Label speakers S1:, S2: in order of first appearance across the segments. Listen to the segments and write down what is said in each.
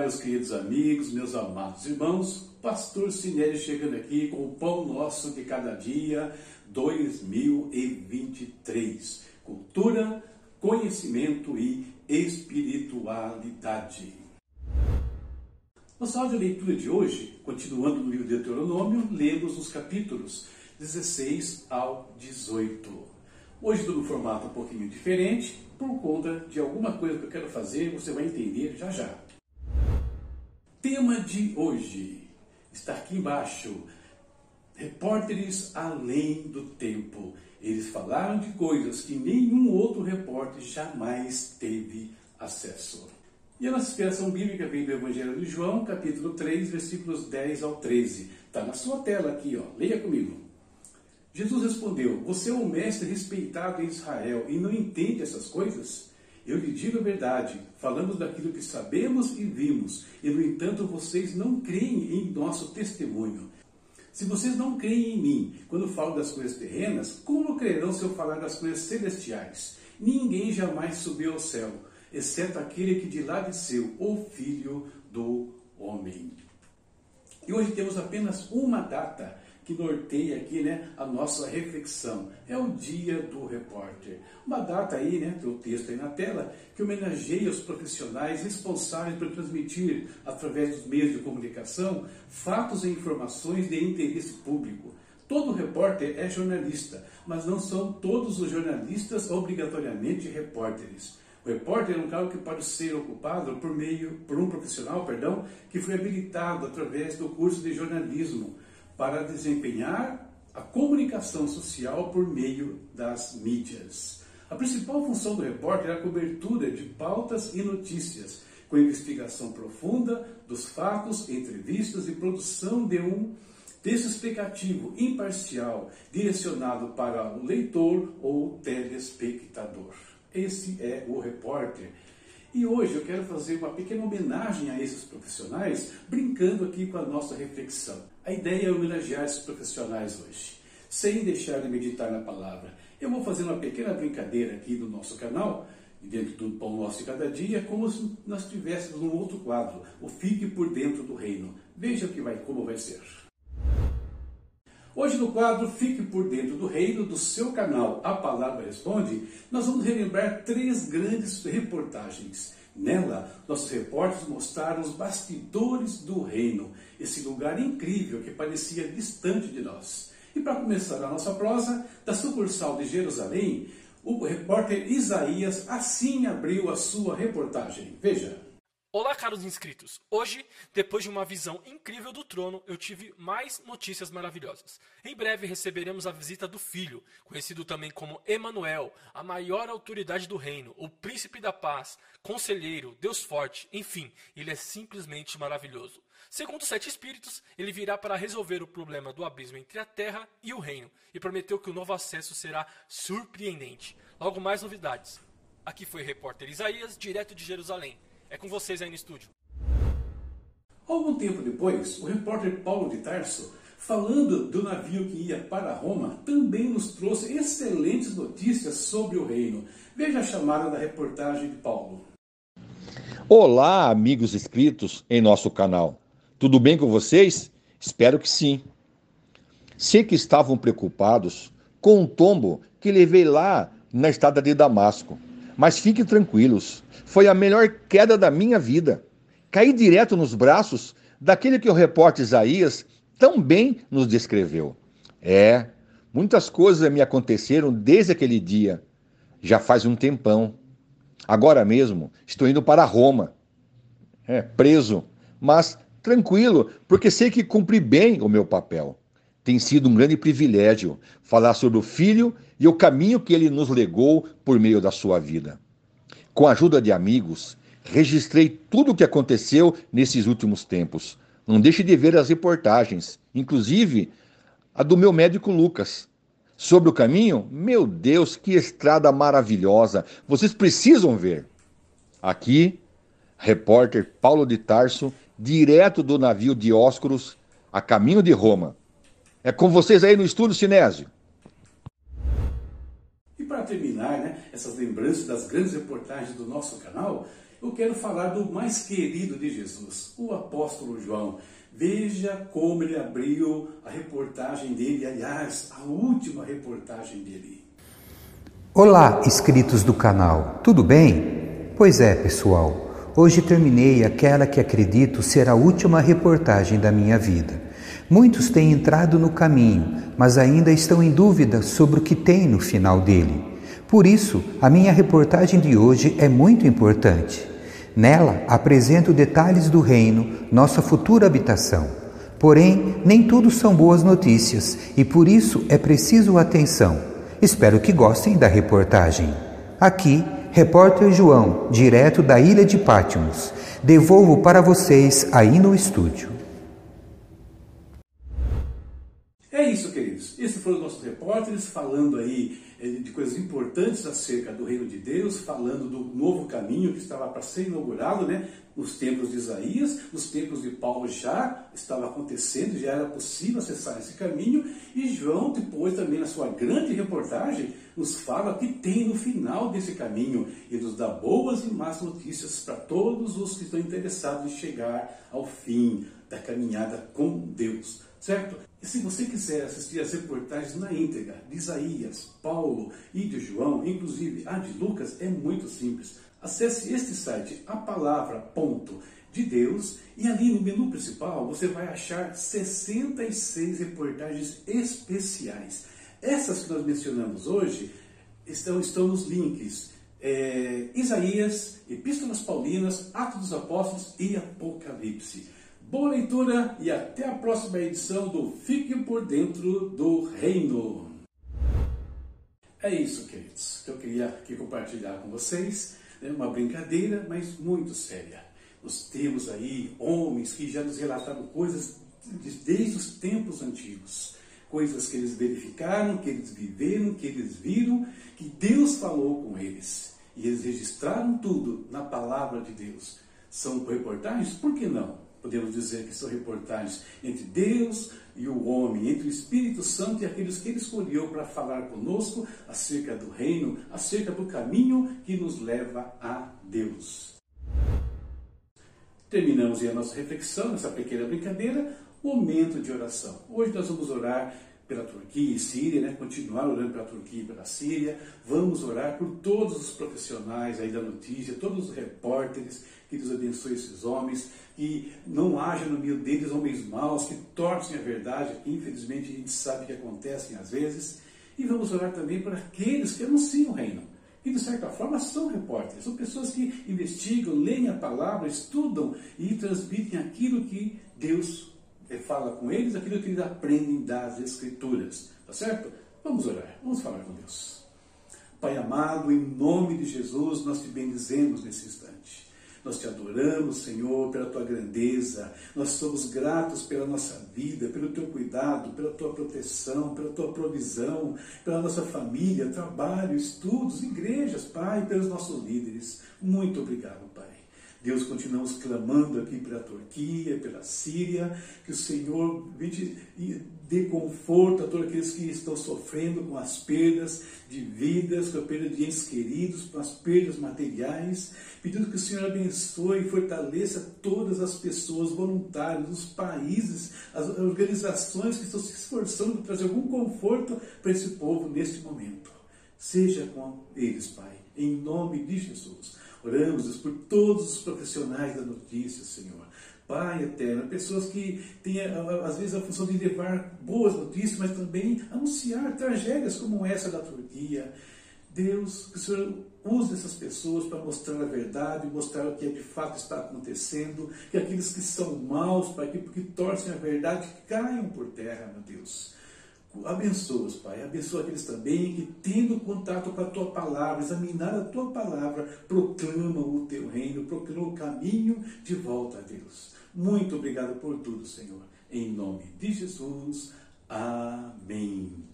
S1: Meus queridos amigos, meus amados irmãos, Pastor Sinélio chegando aqui com o Pão Nosso de Cada Dia 2023. Cultura, conhecimento e espiritualidade. Nossa áudio leitura de hoje, continuando no livro de Deuteronômio, lemos os capítulos 16 ao 18. Hoje estou no formato um pouquinho diferente, por conta de alguma coisa que eu quero fazer, você vai entender já já. Tema de hoje está aqui embaixo. Repórteres além do tempo. Eles falaram de coisas que nenhum outro repórter jamais teve acesso. E a nossa inspiração bíblica vem do Evangelho de João, capítulo 3, versículos 10 ao 13. Está na sua tela aqui, ó. leia comigo. Jesus respondeu: Você é um mestre respeitado em Israel e não entende essas coisas? Eu lhe digo a verdade, falamos daquilo que sabemos e vimos, e no entanto vocês não creem em nosso testemunho. Se vocês não creem em mim quando falo das coisas terrenas, como crerão se eu falar das coisas celestiais? Ninguém jamais subiu ao céu, exceto aquele que de lá desceu, o Filho do Homem. E hoje temos apenas uma data que norteia aqui né, a nossa reflexão. É o Dia do Repórter. Uma data aí, né, tem o texto aí na tela, que homenageia os profissionais responsáveis por transmitir, através dos meios de comunicação, fatos e informações de interesse público. Todo repórter é jornalista, mas não são todos os jornalistas obrigatoriamente repórteres. O repórter é um cargo que pode ser ocupado por meio por um profissional, perdão, que foi habilitado através do curso de jornalismo para desempenhar a comunicação social por meio das mídias. A principal função do repórter é a cobertura de pautas e notícias, com investigação profunda dos fatos, entrevistas e produção de um texto explicativo imparcial, direcionado para o leitor ou telespectador. Esse é o repórter. E hoje eu quero fazer uma pequena homenagem a esses profissionais, brincando aqui com a nossa reflexão. A ideia é homenagear esses profissionais hoje, sem deixar de meditar na palavra. Eu vou fazer uma pequena brincadeira aqui no nosso canal, dentro do Pão Nosso de Cada Dia, como se nós estivéssemos num outro quadro, o Fique por Dentro do Reino. Veja que vai, como vai ser. Hoje no quadro Fique por Dentro do Reino, do seu canal A Palavra Responde, nós vamos relembrar três grandes reportagens. Nela, nossos repórteres mostraram os bastidores do reino, esse lugar incrível que parecia distante de nós. E para começar a nossa prosa, da sucursal de Jerusalém, o repórter Isaías assim abriu a sua reportagem. Veja.
S2: Olá, caros inscritos! Hoje, depois de uma visão incrível do trono, eu tive mais notícias maravilhosas. Em breve receberemos a visita do Filho, conhecido também como Emanuel, a maior autoridade do reino, o príncipe da paz, conselheiro, Deus forte, enfim, ele é simplesmente maravilhoso. Segundo os sete espíritos, ele virá para resolver o problema do abismo entre a terra e o reino, e prometeu que o novo acesso será surpreendente. Logo mais novidades. Aqui foi o repórter Isaías, direto de Jerusalém. É com vocês aí no estúdio.
S1: Algum tempo depois, o repórter Paulo de Tarso, falando do navio que ia para Roma, também nos trouxe excelentes notícias sobre o reino. Veja a chamada da reportagem de Paulo.
S3: Olá, amigos inscritos em nosso canal. Tudo bem com vocês? Espero que sim. Sei que estavam preocupados com um tombo que levei lá na estrada de Damasco. Mas fiquem tranquilos, foi a melhor queda da minha vida. Caí direto nos braços daquele que o repórter Isaías tão bem nos descreveu. É, muitas coisas me aconteceram desde aquele dia. Já faz um tempão. Agora mesmo estou indo para Roma. É, preso, mas tranquilo, porque sei que cumpri bem o meu papel. Tem sido um grande privilégio falar sobre o Filho e o caminho que ele nos legou por meio da sua vida. Com a ajuda de amigos, registrei tudo o que aconteceu nesses últimos tempos. Não deixe de ver as reportagens, inclusive a do meu médico Lucas. Sobre o caminho, meu Deus, que estrada maravilhosa! Vocês precisam ver. Aqui, repórter Paulo de Tarso, direto do navio Dióscuros, a caminho de Roma. É com vocês aí no estúdio, Sinésio.
S1: E para terminar, né, essas lembranças das grandes reportagens do nosso canal, eu quero falar do mais querido de Jesus, o apóstolo João. Veja como ele abriu a reportagem dele, aliás, a última reportagem dele.
S4: Olá, inscritos do canal, tudo bem? Pois é, pessoal, hoje terminei aquela que acredito ser a última reportagem da minha vida. Muitos têm entrado no caminho, mas ainda estão em dúvida sobre o que tem no final dele. Por isso, a minha reportagem de hoje é muito importante. Nela apresento detalhes do reino, nossa futura habitação. Porém, nem tudo são boas notícias e por isso é preciso atenção. Espero que gostem da reportagem. Aqui, repórter João, direto da ilha de Pátimos. Devolvo para vocês aí no estúdio.
S1: É isso, queridos. Esses foram os nossos repórteres falando aí eh, de coisas importantes acerca do reino de Deus, falando do novo caminho que estava para ser inaugurado, né? Nos tempos de Isaías, nos tempos de Paulo já estava acontecendo, já era possível acessar esse caminho. E João, depois também na sua grande reportagem, nos fala que tem no final desse caminho e nos dá boas e más notícias para todos os que estão interessados em chegar ao fim da caminhada com Deus certo? E se você quiser assistir as reportagens na íntegra de Isaías, Paulo e de João, inclusive a de Lucas, é muito simples. Acesse este site, a palavra de Deus, e ali no menu principal você vai achar 66 reportagens especiais. Essas que nós mencionamos hoje estão, estão nos links é, Isaías, Epístolas Paulinas, Atos dos Apóstolos e Apocalipse. Boa leitura e até a próxima edição do Fique por Dentro do Reino. É isso, queridos, que eu queria aqui compartilhar com vocês. É uma brincadeira, mas muito séria. Nós temos aí homens que já nos relataram coisas desde os tempos antigos. Coisas que eles verificaram, que eles viveram, que eles viram, que Deus falou com eles. E eles registraram tudo na palavra de Deus. São reportagens? Por que não? Podemos dizer que são reportagens entre Deus e o homem, entre o Espírito Santo e aqueles que ele escolheu para falar conosco acerca do reino, acerca do caminho que nos leva a Deus. Terminamos a nossa reflexão, essa pequena brincadeira, momento de oração. Hoje nós vamos orar pela Turquia e Síria, né? continuar orando pela Turquia e pela Síria. Vamos orar por todos os profissionais aí da notícia, todos os repórteres, que Deus abençoe esses homens, que não haja no meio deles homens maus que torcem a verdade, que infelizmente a gente sabe que acontecem às vezes. E vamos orar também por aqueles que anunciam o reino, que de certa forma são repórteres, são pessoas que investigam, leem a palavra, estudam e transmitem aquilo que Deus fala com eles, aquilo que eles aprendem das Escrituras. Tá certo? Vamos orar, vamos falar com Deus. Pai amado, em nome de Jesus, nós te bendizemos nesse instante. Nós te adoramos, Senhor, pela tua grandeza. Nós somos gratos pela nossa vida, pelo teu cuidado, pela tua proteção, pela tua provisão, pela nossa família, trabalho, estudos, igrejas, Pai, pelos nossos líderes. Muito obrigado. Deus, continuamos clamando aqui pela Turquia, pela Síria, que o Senhor dê conforto a todos aqueles que estão sofrendo com as perdas de vidas, com a perda de entes queridos, com as perdas materiais, pedindo que o Senhor abençoe e fortaleça todas as pessoas voluntárias, os países, as organizações que estão se esforçando para trazer algum conforto para esse povo neste momento. Seja com eles, Pai, em nome de Jesus. Oramos por todos os profissionais da notícia, Senhor. Pai eterno, pessoas que têm às vezes a função de levar boas notícias, mas também anunciar tragédias como essa da Turquia. Deus, que o Senhor use essas pessoas para mostrar a verdade, mostrar o que de fato está acontecendo, que aqueles que são maus, para que, que torcem a verdade, caiam por terra, meu Deus. Abençoa-os, Pai. Abençoa aqueles também que, tendo contato com a Tua palavra, examinar a Tua palavra, proclamam o Teu reino, proclamam o caminho de volta a Deus. Muito obrigado por tudo, Senhor. Em nome de Jesus. Amém.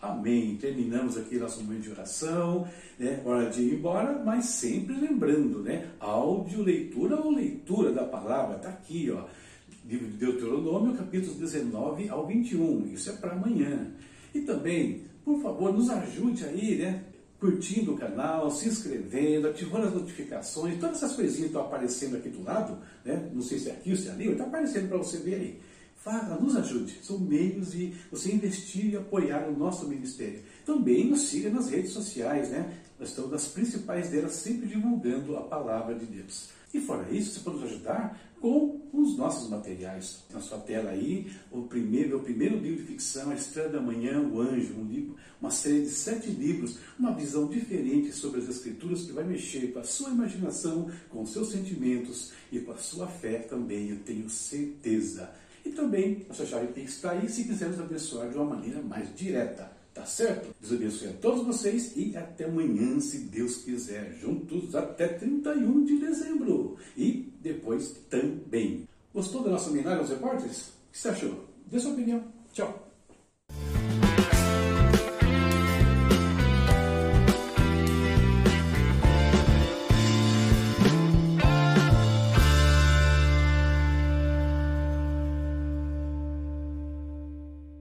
S1: Amém. Terminamos aqui nosso momento de oração, né? Hora de ir embora, mas sempre lembrando, né? Áudio, leitura ou leitura da palavra, tá aqui, ó livro de Deuteronômio, capítulos 19 ao 21. Isso é para amanhã. E também, por favor, nos ajude aí, né? curtindo o canal, se inscrevendo, ativando as notificações, todas essas coisinhas estão aparecendo aqui do lado, né? não sei se é aqui ou se é ali, está aparecendo para você ver aí. Fala, nos ajude. São meios de você investir e apoiar o nosso ministério. Também nos siga nas redes sociais, né? Nós estamos nas principais delas, sempre divulgando a palavra de Deus. E fora isso, você pode nos ajudar com os nossos materiais. Na sua tela aí, o primeiro, o primeiro livro de ficção, A Estrela da Manhã, O Anjo, um livro, uma série de sete livros, uma visão diferente sobre as Escrituras que vai mexer com a sua imaginação, com os seus sentimentos e com a sua fé também, eu tenho certeza. E também a sua chave Pix está aí se quiser nos abençoar de uma maneira mais direta. Tá certo? Deus abençoe a todos vocês e até amanhã, se Deus quiser. Juntos até 31 de dezembro. E depois também. Gostou da nossa homenagem aos repórteres? O que você achou? Dê sua opinião. Tchau.